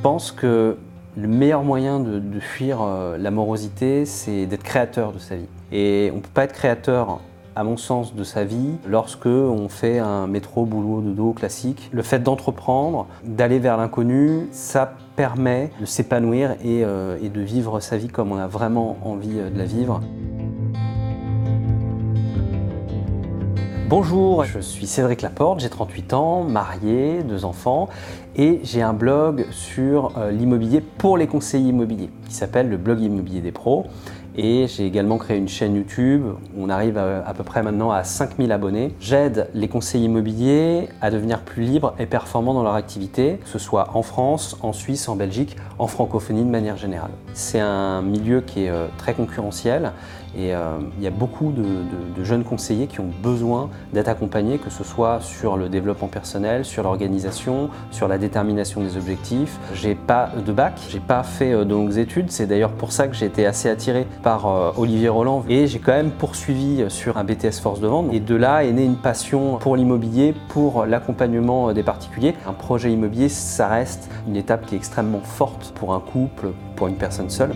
pense que le meilleur moyen de, de fuir euh, la morosité, c'est d'être créateur de sa vie. Et on ne peut pas être créateur, à mon sens, de sa vie lorsque on fait un métro, boulot, dodo classique. Le fait d'entreprendre, d'aller vers l'inconnu, ça permet de s'épanouir et, euh, de vivre sa vie comme on a vraiment envie euh, de la vivre. Bonjour, je suis Cédric Laporte, j'ai 38 ans, marié, deux enfants et j'ai un blog sur euh, l'immobilier pour les conseillers immobiliers qui s'appelle le blog immobilier des pros. Et j'ai également créé une chaîne YouTube. On arrive à, peu près maintenant à 5000 abonnés. J'aide les conseillers immobiliers à devenir plus libres et performants dans leur activité, que ce soit en France, en Suisse, en Belgique, en francophonie de manière générale. C'est un milieu qui est euh, très concurrentiel et euh, il y a beaucoup de, de, de, jeunes conseillers qui ont besoin d'être accompagnés, que ce soit sur le développement personnel, sur l'organisation, sur la détermination des objectifs. J'ai pas de bac, j'ai pas fait euh, de longues études. C'est d'ailleurs pour ça que j'ai été assez attiré par euh, Olivier Roland et j'ai quand même poursuivi sur un BTS Force de vente. Et de là est née une passion pour l'immobilier, pour l'accompagnement des particuliers. Un projet immobilier, ça reste une étape qui est extrêmement forte pour un couple, pour une personne seule.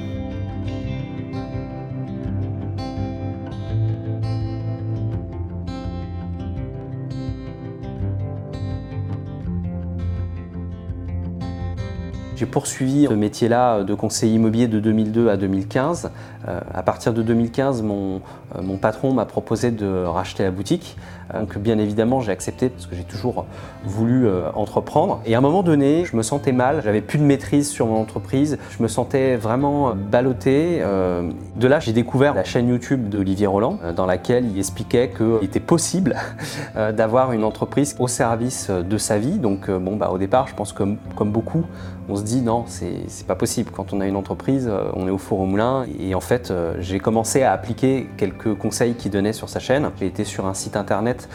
J'ai poursuivi ce métier-là de conseiller immobilier de 2002 à 2015. Euh, à partir de 2015, mon, mon patron m'a proposé de racheter la boutique. Euh, donc bien évidemment, j'ai accepté parce que j'ai toujours voulu euh, entreprendre. Et à un moment donné, je me sentais mal, j'avais plus de maîtrise sur mon entreprise, je me sentais vraiment ballotté. Euh, de là, j'ai découvert la chaîne YouTube d'Olivier Roland, euh, dans laquelle il expliquait qu'il était possible d'avoir une entreprise au service de sa vie. Donc bon, bah, au départ, je pense que comme beaucoup, on se dit non, c'est pas possible. Quand on a une entreprise, on est au four au moulin. Et en fait, j'ai commencé à appliquer quelques conseils qu'il donnait sur sa chaîne. J'ai été sur un site internet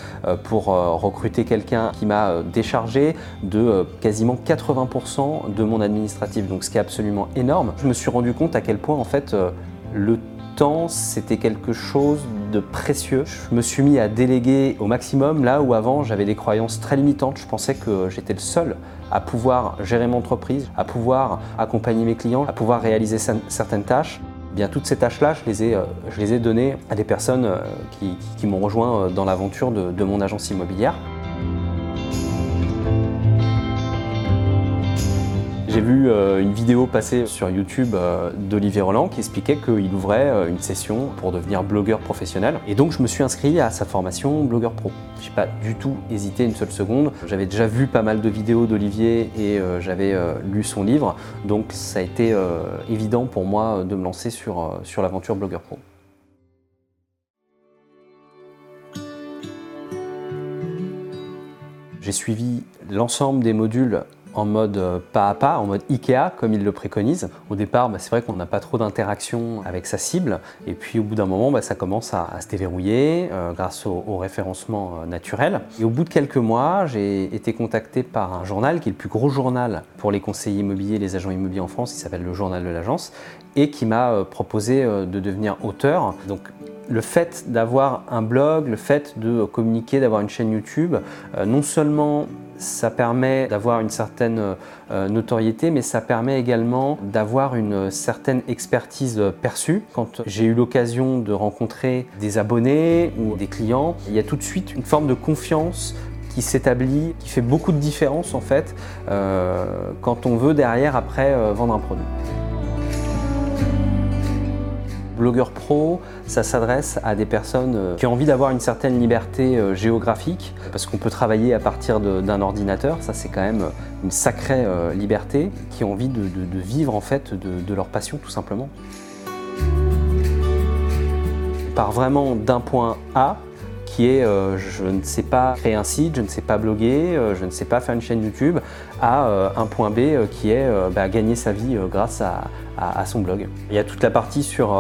pour recruter quelqu'un qui m'a déchargé de quasiment 80% de mon administratif. Donc ce qui est absolument énorme. Je me suis rendu compte à quel point en fait le temps c'était quelque chose de précieux. Je me suis mis à déléguer au maximum là où avant j'avais des croyances très limitantes. Je pensais que j'étais le seul à pouvoir gérer mon entreprise, à pouvoir accompagner mes clients, à pouvoir réaliser certaines tâches. Eh bien, toutes ces tâches-là, je, les ai, ai données à des personnes qui, qui m'ont rejoint dans l'aventure de mon agence immobilière. J'ai vu euh, une vidéo passer sur YouTube euh, d'Olivier Roland qui expliquait qu'il ouvrait euh, une session pour devenir blogueur professionnel. Et donc je me suis inscrit à sa formation blogueur pro. J'ai pas du tout hésité une seule seconde. J'avais déjà vu pas mal de vidéos d'Olivier et j'avais lu son livre. Donc ça a été évident pour moi de me lancer sur, sur l'aventure blogueur pro. J'ai suivi l'ensemble des modules en mode pas à pas, en mode Ikea, comme il le préconise. Au départ, bah, c'est vrai qu'on n'a pas trop d'interaction avec sa cible, et puis au bout d'un moment, bah, ça commence à, se déverrouiller euh, grâce au, référencement euh, naturel. Et au bout de quelques mois, j'ai été contacté par un journal qui est le plus gros journal pour les conseillers immobiliers, les agents immobiliers en France, qui s'appelle le Journal de l'Agence, et qui m'a euh, proposé euh, de devenir auteur. Donc le fait d'avoir un blog, le fait de communiquer, d'avoir une chaîne YouTube, euh, non seulement ça permet d'avoir une certaine euh, notoriété, mais ça permet également d'avoir une certaine expertise perçue. Quand j'ai eu l'occasion de rencontrer des abonnés ou des clients, il y a tout de suite une forme de confiance qui s'établit, qui fait beaucoup de différence en fait euh, quand on veut derrière après euh, vendre un produit. Blogueur pro, ça s'adresse à des personnes qui ont envie d'avoir une certaine liberté géographique, parce qu'on peut travailler à partir d'un ordinateur, ça c'est quand même une sacrée liberté, qui ont envie de, vivre en fait de, de, leur passion tout simplement. Par vraiment d'un point A, qui est euh, je ne sais pas créer un site, je ne sais pas bloguer, euh, je ne sais pas faire une chaîne YouTube, à euh, un point B qui est bah, gagner sa vie grâce à, son blog. Il y a toute la partie sur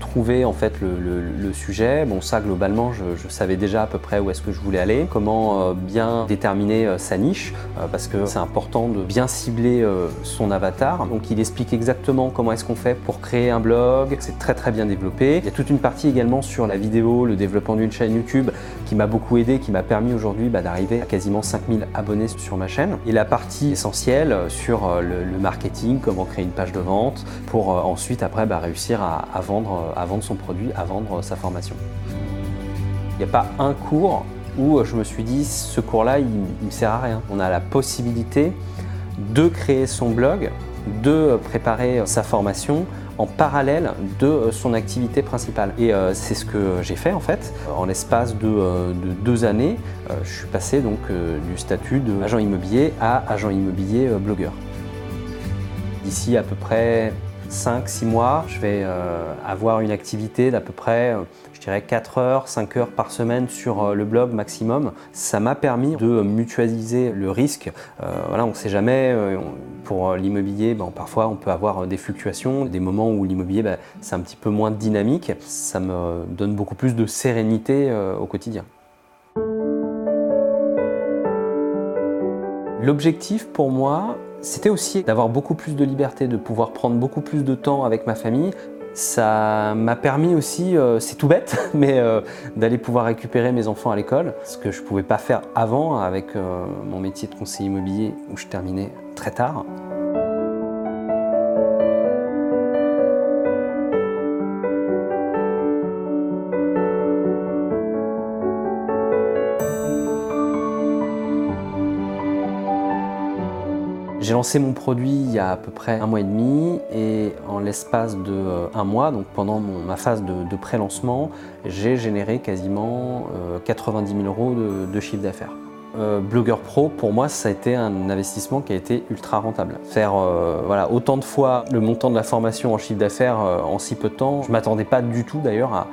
trouver en fait le, sujet. Bon ça globalement je, je, savais déjà à peu près où est-ce que je voulais aller, comment bien déterminer sa niche parce que c'est important de bien cibler son avatar. Donc il explique exactement comment est-ce qu'on fait pour créer un blog. C'est très très bien développé. Il y a toute une partie également sur la vidéo, le développement d'une chaîne YouTube Qui m'a beaucoup aidé, qui m'a permis aujourd'hui bah, d'arriver à quasiment 5000 abonnés sur ma chaîne. Et la partie essentielle sur le, marketing, comment créer une page de vente, pour ensuite après bah, réussir à, vendre, à vendre son produit, à vendre sa formation. Il n'y a pas un cours où je me suis dit ce cours-là, il ne me sert à rien. On a la possibilité de créer son blog, de préparer sa formation en parallèle de son activité principale. Et euh, c'est ce que j'ai fait en fait. En l'espace de, euh, deux années, euh, je suis passé donc du statut d'agent immobilier à agent immobilier blogueur. D'ici à peu près 5-6 mois, je vais avoir une activité d'à peu près je dirais 4 heures, 5 heures par semaine sur euh, le blog maximum. Ça m'a permis de mutualiser le risque. Euh, voilà, on ne sait jamais, euh, pour l'immobilier, ben, parfois on peut avoir des fluctuations, des moments où l'immobilier ben, c'est un petit peu moins dynamique. Ça me donne beaucoup plus de sérénité au quotidien. L'objectif pour moi, c'était aussi d'avoir beaucoup plus de liberté, de pouvoir prendre beaucoup plus de temps avec ma famille, ça m'a permis aussi, euh, c'est tout bête, mais euh, d'aller pouvoir récupérer mes enfants à l'école, ce que je ne pouvais pas faire avant avec euh, mon métier de conseiller immobilier où je terminais très tard. J'ai lancé mon produit il y a à peu près un mois et demi et en l'espace de euh, un mois, donc pendant ma phase de, pré-lancement, j'ai généré quasiment 90 euh, 000 euros de, chiffre d'affaires. Euh, Blogueur Pro, pour moi, ça a été un investissement qui a été ultra rentable. Faire voilà, autant de fois le montant de la formation en chiffre d'affaires en si peu de temps, je ne m'attendais pas du tout d'ailleurs à,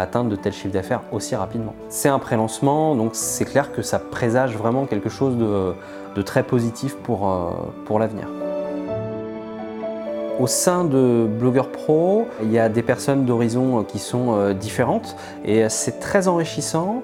atteindre de tels chiffres d'affaires aussi rapidement. C'est un pré-lancement, donc c'est clair que ça présage vraiment quelque chose de, très positif pour, euh, pour l'avenir. Au sein de Blogueur Pro, il y a des personnes d'horizons qui sont euh, différentes et c'est très enrichissant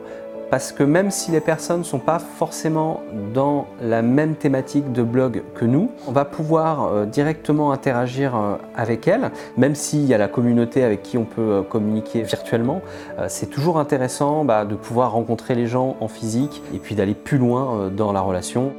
parce que même si les personnes ne sont pas forcément dans la même thématique de blog que nous, on va pouvoir euh, directement interagir euh, avec elles, même s'il y a la communauté avec qui on peut euh, communiquer virtuellement. c'est toujours intéressant bah, de pouvoir rencontrer les gens en physique et puis d'aller plus loin dans la relation.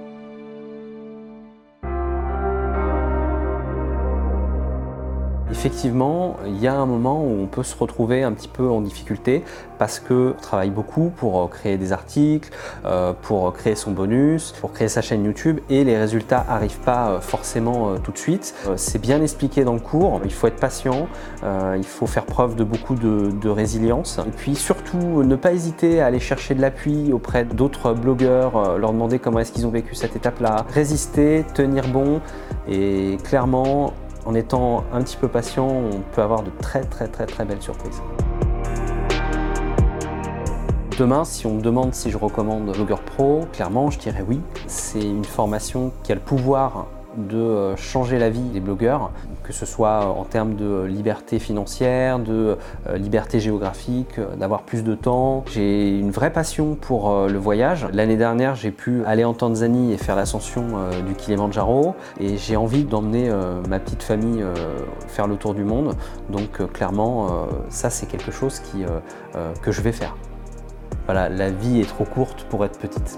Effectivement, il y a un moment où on peut se retrouver un petit peu en difficulté parce qu'on travaille beaucoup pour euh, créer des articles, euh, pour créer son bonus, pour créer sa chaîne YouTube et les résultats n'arrivent pas euh, forcément tout de suite. C'est bien expliqué dans le cours, il faut être patient, il faut faire preuve de beaucoup de, résilience. Et puis surtout ne pas hésiter à aller chercher de l'appui auprès d'autres blogueurs, leur demander comment est-ce qu'ils ont vécu cette étape-là, résister, tenir bon et clairement en étant un petit peu patient, on peut avoir de très très très très belles surprises. Demain, si on me demande si je recommande Vlogger Pro, clairement je dirais oui. C'est une formation qui a le pouvoir de euh, changer la vie des blogueurs, que ce soit en termes de liberté financière, de euh, liberté géographique, euh, d'avoir plus de temps. J'ai une vraie passion pour le voyage. L'année dernière, j'ai pu aller en Tanzanie et faire l'ascension du Kilimanjaro et j'ai envie d'emmener ma petite famille faire le tour du monde. Donc clairement, ça c'est quelque chose que je vais faire. Voilà, la vie est trop courte pour être petite.